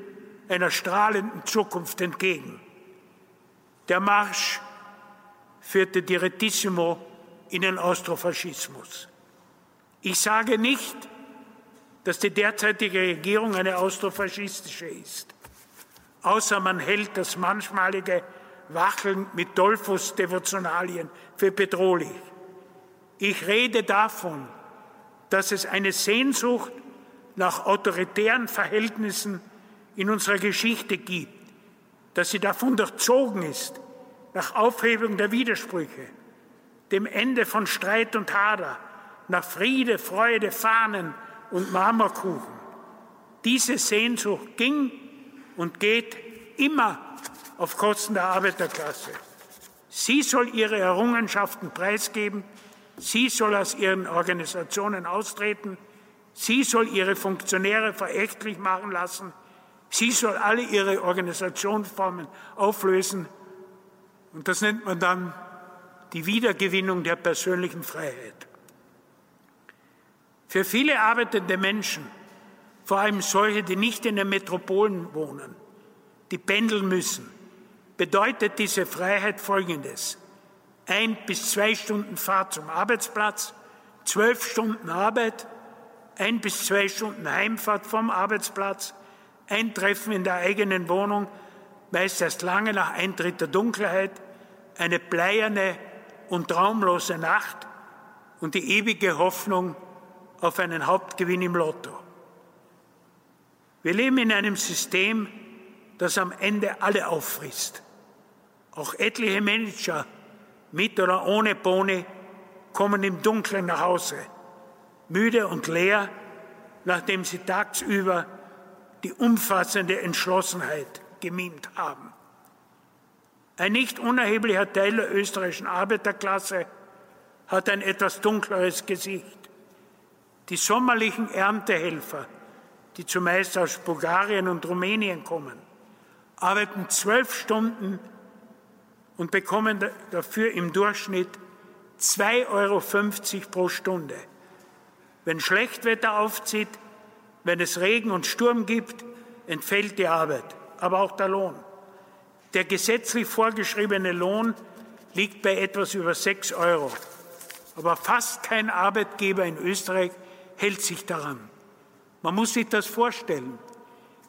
einer strahlenden Zukunft entgegen. Der Marsch führte Direttissimo in den Austrofaschismus. Ich sage nicht, dass die derzeitige Regierung eine austrofaschistische ist, außer man hält das manchmalige Wacheln mit Dolphus-Devotionalien für bedrohlich. Ich rede davon, dass es eine Sehnsucht nach autoritären Verhältnissen in unserer Geschichte gibt, dass sie davon durchzogen ist, nach Aufhebung der Widersprüche, dem Ende von Streit und Hader, nach Friede, Freude, Fahnen und Marmorkuchen. Diese Sehnsucht ging und geht immer auf Kosten der Arbeiterklasse. Sie soll ihre Errungenschaften preisgeben, sie soll aus ihren Organisationen austreten, sie soll ihre Funktionäre verächtlich machen lassen, sie soll alle ihre Organisationsformen auflösen und das nennt man dann die Wiedergewinnung der persönlichen Freiheit. Für viele arbeitende Menschen, vor allem solche, die nicht in den Metropolen wohnen, die pendeln müssen, bedeutet diese Freiheit Folgendes. Ein bis zwei Stunden Fahrt zum Arbeitsplatz, zwölf Stunden Arbeit, ein bis zwei Stunden Heimfahrt vom Arbeitsplatz, ein Treffen in der eigenen Wohnung, meist erst lange nach Eintritt der Dunkelheit, eine bleierne und traumlose Nacht und die ewige Hoffnung auf einen Hauptgewinn im Lotto. Wir leben in einem System, das am Ende alle auffrisst. Auch etliche Manager mit oder ohne Boni kommen im Dunkeln nach Hause, müde und leer, nachdem sie tagsüber die umfassende Entschlossenheit gemimt haben. Ein nicht unerheblicher Teil der österreichischen Arbeiterklasse hat ein etwas dunkleres Gesicht. Die sommerlichen Erntehelfer, die zumeist aus Bulgarien und Rumänien kommen, arbeiten zwölf Stunden und bekommen dafür im Durchschnitt 2,50 Euro pro Stunde. Wenn Schlechtwetter aufzieht, wenn es Regen und Sturm gibt, entfällt die Arbeit, aber auch der Lohn. Der gesetzlich vorgeschriebene Lohn liegt bei etwas über 6 Euro. Aber fast kein Arbeitgeber in Österreich hält sich daran. Man muss sich das vorstellen.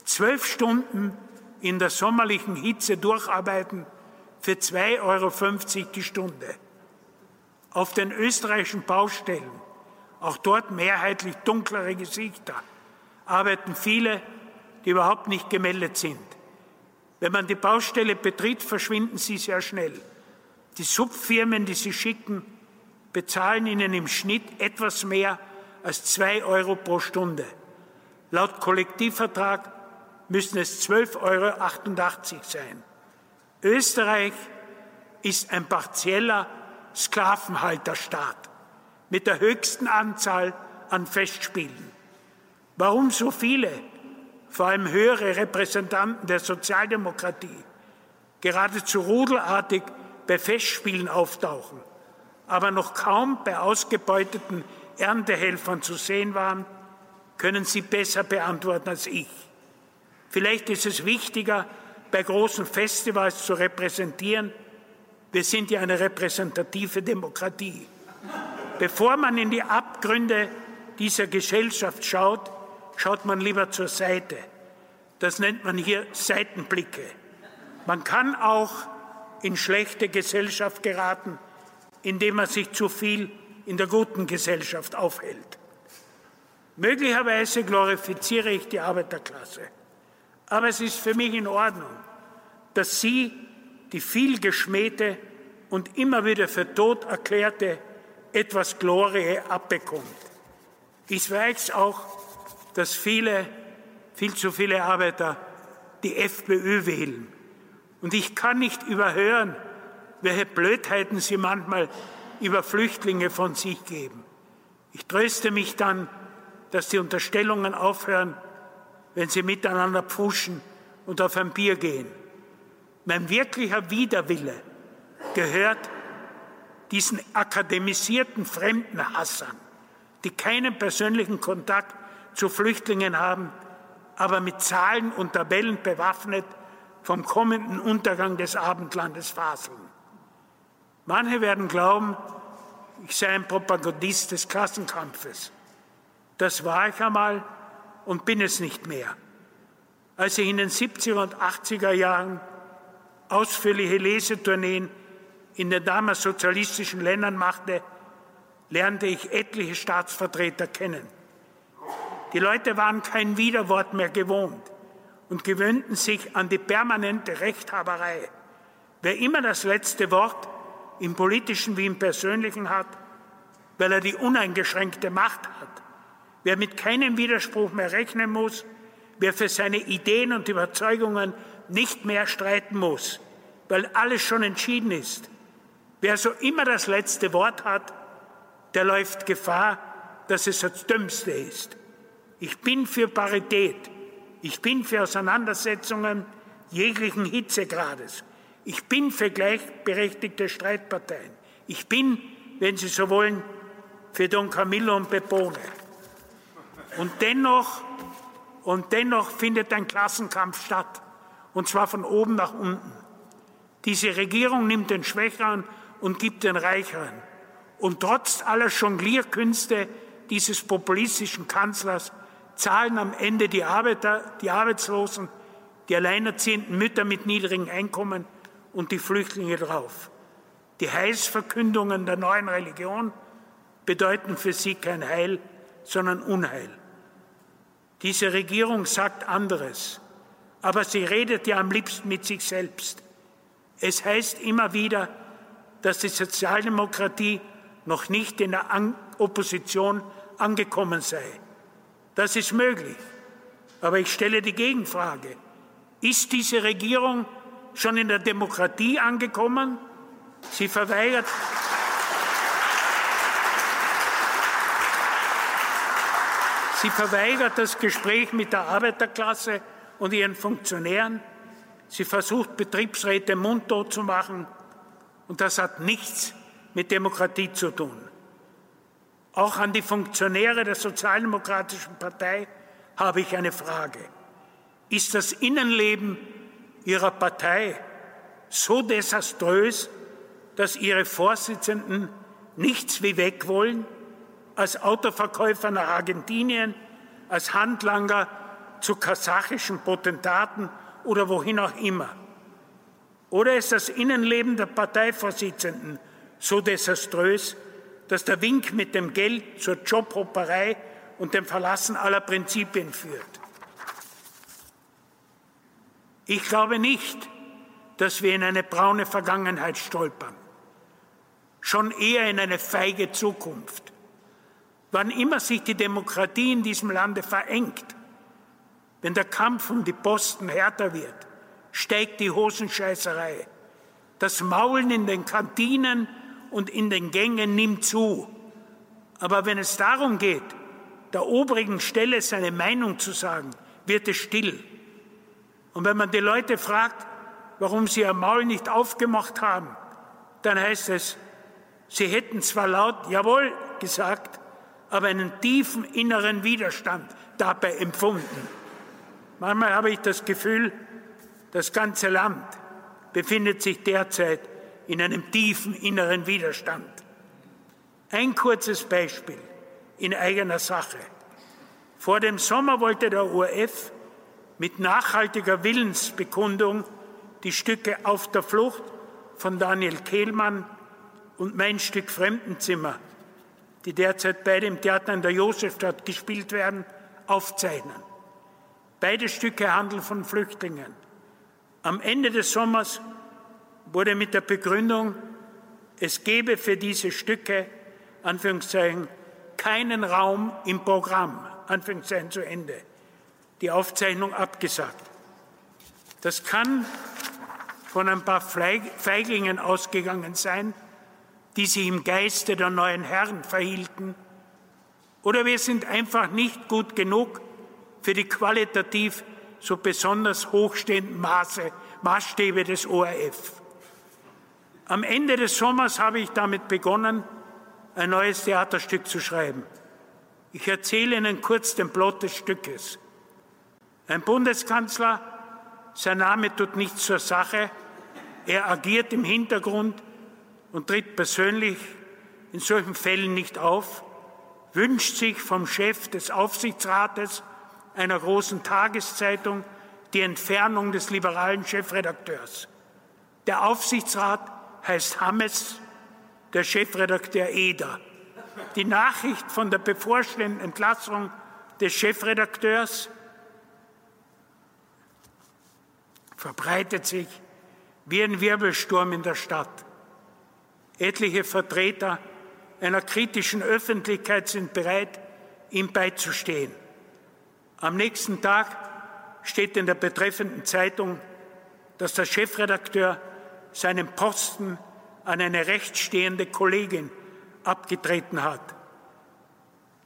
Zwölf Stunden in der sommerlichen Hitze durcharbeiten für 2,50 Euro die Stunde. Auf den österreichischen Baustellen, auch dort mehrheitlich dunklere Gesichter, arbeiten viele, die überhaupt nicht gemeldet sind. Wenn man die Baustelle betritt, verschwinden sie sehr schnell. Die Subfirmen, die sie schicken, bezahlen ihnen im Schnitt etwas mehr als zwei Euro pro Stunde. Laut Kollektivvertrag müssen es 12,88 Euro sein. Österreich ist ein partieller Sklavenhalterstaat mit der höchsten Anzahl an Festspielen. Warum so viele, vor allem höhere Repräsentanten der Sozialdemokratie, geradezu rudelartig bei Festspielen auftauchen, aber noch kaum bei ausgebeuteten Erntehelfern zu sehen waren, können Sie besser beantworten als ich. Vielleicht ist es wichtiger, bei großen Festivals zu repräsentieren. Wir sind ja eine repräsentative Demokratie. Bevor man in die Abgründe dieser Gesellschaft schaut, schaut man lieber zur Seite. Das nennt man hier Seitenblicke. Man kann auch in schlechte Gesellschaft geraten, indem man sich zu viel in der guten Gesellschaft aufhält. Möglicherweise glorifiziere ich die Arbeiterklasse, aber es ist für mich in Ordnung, dass sie die viel geschmähte und immer wieder für tot erklärte etwas Glorie abbekommt. Ich weiß auch, dass viele, viel zu viele Arbeiter die FPÖ wählen. Und ich kann nicht überhören, welche Blödheiten sie manchmal über Flüchtlinge von sich geben. Ich tröste mich dann, dass die Unterstellungen aufhören, wenn sie miteinander pfuschen und auf ein Bier gehen. Mein wirklicher Widerwille gehört diesen akademisierten Fremdenhassern, die keinen persönlichen Kontakt zu Flüchtlingen haben, aber mit Zahlen und Tabellen bewaffnet vom kommenden Untergang des Abendlandes faseln. Manche werden glauben, ich sei ein Propagandist des Klassenkampfes. Das war ich einmal und bin es nicht mehr. Als ich in den 70er und 80er Jahren ausführliche Lesetourneen in den damals sozialistischen Ländern machte, lernte ich etliche Staatsvertreter kennen. Die Leute waren kein Widerwort mehr gewohnt und gewöhnten sich an die permanente Rechthaberei. Wer immer das letzte Wort im politischen wie im persönlichen hat, weil er die uneingeschränkte Macht hat, wer mit keinem Widerspruch mehr rechnen muss, wer für seine Ideen und Überzeugungen nicht mehr streiten muss, weil alles schon entschieden ist. Wer so immer das letzte Wort hat, der läuft Gefahr, dass es das Dümmste ist. Ich bin für Parität. Ich bin für Auseinandersetzungen jeglichen Hitzegrades. Ich bin für gleichberechtigte Streitparteien. Ich bin, wenn Sie so wollen, für Don Camillo und Pepone. Und dennoch, und dennoch findet ein Klassenkampf statt, und zwar von oben nach unten. Diese Regierung nimmt den Schwächeren und gibt den Reicheren. Und trotz aller Jonglierkünste dieses populistischen Kanzlers zahlen am Ende die Arbeiter, die Arbeitslosen, die alleinerziehenden Mütter mit niedrigen Einkommen und die Flüchtlinge drauf. Die Heilsverkündungen der neuen Religion bedeuten für sie kein Heil, sondern Unheil. Diese Regierung sagt anderes, aber sie redet ja am liebsten mit sich selbst. Es heißt immer wieder, dass die Sozialdemokratie noch nicht in der Opposition angekommen sei. Das ist möglich. Aber ich stelle die Gegenfrage. Ist diese Regierung schon in der Demokratie angekommen? Sie verweigert. Sie verweigert das Gespräch mit der Arbeiterklasse und ihren Funktionären. Sie versucht, Betriebsräte mundtot zu machen. Und das hat nichts mit Demokratie zu tun. Auch an die Funktionäre der Sozialdemokratischen Partei habe ich eine Frage. Ist das Innenleben Ihrer Partei so desaströs, dass Ihre Vorsitzenden nichts wie weg wollen, als Autoverkäufer nach Argentinien, als Handlanger zu kasachischen Potentaten oder wohin auch immer? Oder ist das Innenleben der Parteivorsitzenden so desaströs, dass der Wink mit dem Geld zur Jobhopperei und dem Verlassen aller Prinzipien führt. Ich glaube nicht, dass wir in eine braune Vergangenheit stolpern, schon eher in eine feige Zukunft. Wann immer sich die Demokratie in diesem Lande verengt, wenn der Kampf um die Posten härter wird, steigt die Hosenscheißerei. Das Maulen in den Kantinen und in den Gängen nimmt zu. Aber wenn es darum geht, der obrigen Stelle seine Meinung zu sagen, wird es still. Und wenn man die Leute fragt, warum sie ihr Maul nicht aufgemacht haben, dann heißt es, sie hätten zwar laut Jawohl gesagt, aber einen tiefen inneren Widerstand dabei empfunden. Manchmal habe ich das Gefühl, das ganze Land befindet sich derzeit in einem tiefen inneren Widerstand. Ein kurzes Beispiel in eigener Sache. Vor dem Sommer wollte der ORF mit nachhaltiger Willensbekundung die Stücke Auf der Flucht von Daniel Kehlmann und Mein Stück Fremdenzimmer, die derzeit beide im Theater in der Josefstadt gespielt werden, aufzeichnen. Beide Stücke handeln von Flüchtlingen. Am Ende des Sommers wurde mit der Begründung, es gebe für diese Stücke, Anführungszeichen, keinen Raum im Programm, Anführungszeichen zu Ende, die Aufzeichnung abgesagt. Das kann von ein paar Feiglingen ausgegangen sein, die sich im Geiste der neuen Herren verhielten, oder wir sind einfach nicht gut genug für die qualitativ so besonders hochstehenden Maße, Maßstäbe des ORF. Am Ende des Sommers habe ich damit begonnen, ein neues Theaterstück zu schreiben. Ich erzähle Ihnen kurz den Plot des Stückes. Ein Bundeskanzler, sein Name tut nichts zur Sache, er agiert im Hintergrund und tritt persönlich in solchen Fällen nicht auf, wünscht sich vom Chef des Aufsichtsrates einer großen Tageszeitung die Entfernung des liberalen Chefredakteurs. Der Aufsichtsrat heißt Hammes, der Chefredakteur Eder. Die Nachricht von der bevorstehenden Entlassung des Chefredakteurs verbreitet sich wie ein Wirbelsturm in der Stadt. Etliche Vertreter einer kritischen Öffentlichkeit sind bereit, ihm beizustehen. Am nächsten Tag steht in der betreffenden Zeitung, dass der Chefredakteur seinen Posten an eine rechtsstehende Kollegin abgetreten hat.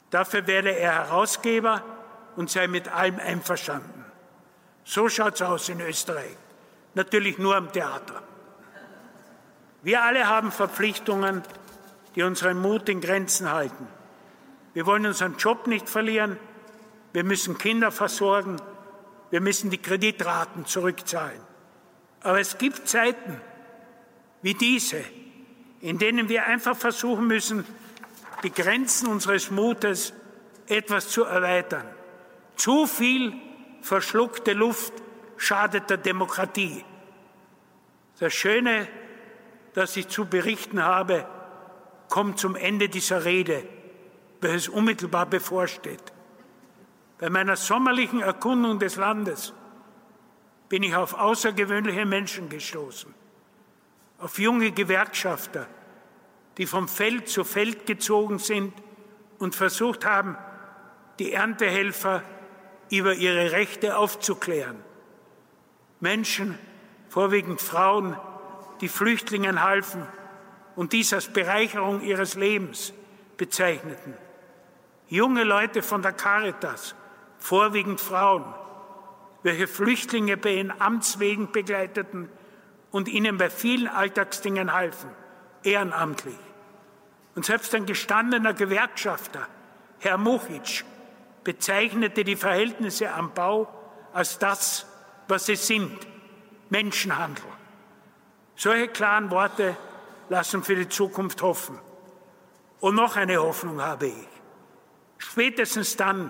Dafür werde er Herausgeber und sei mit allem einverstanden. So schaut es aus in Österreich. Natürlich nur am Theater. Wir alle haben Verpflichtungen, die unseren Mut in Grenzen halten. Wir wollen unseren Job nicht verlieren. Wir müssen Kinder versorgen. Wir müssen die Kreditraten zurückzahlen. Aber es gibt Zeiten wie diese, in denen wir einfach versuchen müssen, die Grenzen unseres Mutes etwas zu erweitern. Zu viel verschluckte Luft schadet der Demokratie. Das Schöne, das ich zu berichten habe, kommt zum Ende dieser Rede, welches unmittelbar bevorsteht. Bei meiner sommerlichen Erkundung des Landes bin ich auf außergewöhnliche Menschen gestoßen, auf junge Gewerkschafter, die vom Feld zu Feld gezogen sind und versucht haben, die Erntehelfer über ihre Rechte aufzuklären. Menschen, vorwiegend Frauen, die Flüchtlingen halfen und dies als Bereicherung ihres Lebens bezeichneten. Junge Leute von der Caritas, vorwiegend Frauen, welche Flüchtlinge bei ihren Amtswegen begleiteten und ihnen bei vielen Alltagsdingen halfen, ehrenamtlich. Und selbst ein gestandener Gewerkschafter, Herr Muchitsch, bezeichnete die Verhältnisse am Bau als das, was sie sind, Menschenhandel. Solche klaren Worte lassen für die Zukunft hoffen. Und noch eine Hoffnung habe ich. Spätestens dann,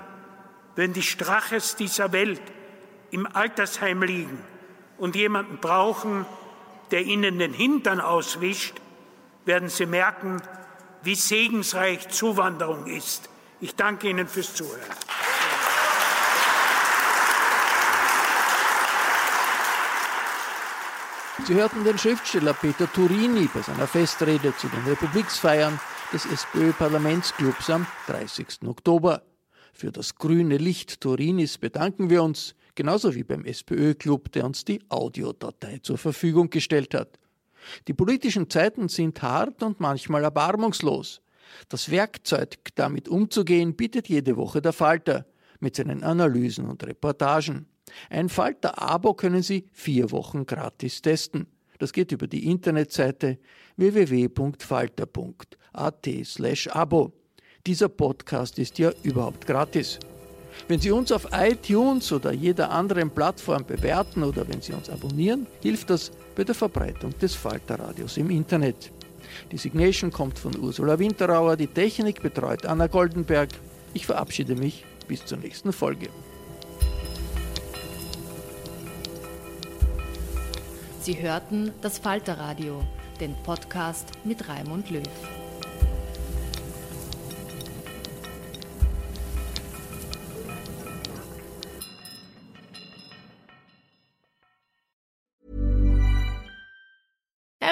wenn die Straches dieser Welt im Altersheim liegen und jemanden brauchen, der ihnen den Hintern auswischt, werden sie merken, wie segensreich Zuwanderung ist. Ich danke Ihnen fürs Zuhören. Sie hörten den Schriftsteller Peter Turini bei seiner Festrede zu den Republiksfeiern des SPÖ-Parlamentsclubs am 30. Oktober. Für das grüne Licht Turinis bedanken wir uns, genauso wie beim SPÖ-Club, der uns die Audiodatei zur Verfügung gestellt hat. Die politischen Zeiten sind hart und manchmal erbarmungslos. Das Werkzeug, damit umzugehen, bietet jede Woche der Falter mit seinen Analysen und Reportagen. Ein Falter-Abo können Sie vier Wochen gratis testen. Das geht über die Internetseite www.falter.at/abo. Dieser Podcast ist ja überhaupt gratis. Wenn Sie uns auf iTunes oder jeder anderen Plattform bewerten oder wenn Sie uns abonnieren, hilft das bei der Verbreitung des Falterradios im Internet. Die Signation kommt von Ursula Winterauer, die Technik betreut Anna Goldenberg. Ich verabschiede mich bis zur nächsten Folge. Sie hörten das Falterradio, den Podcast mit Raimund Löw.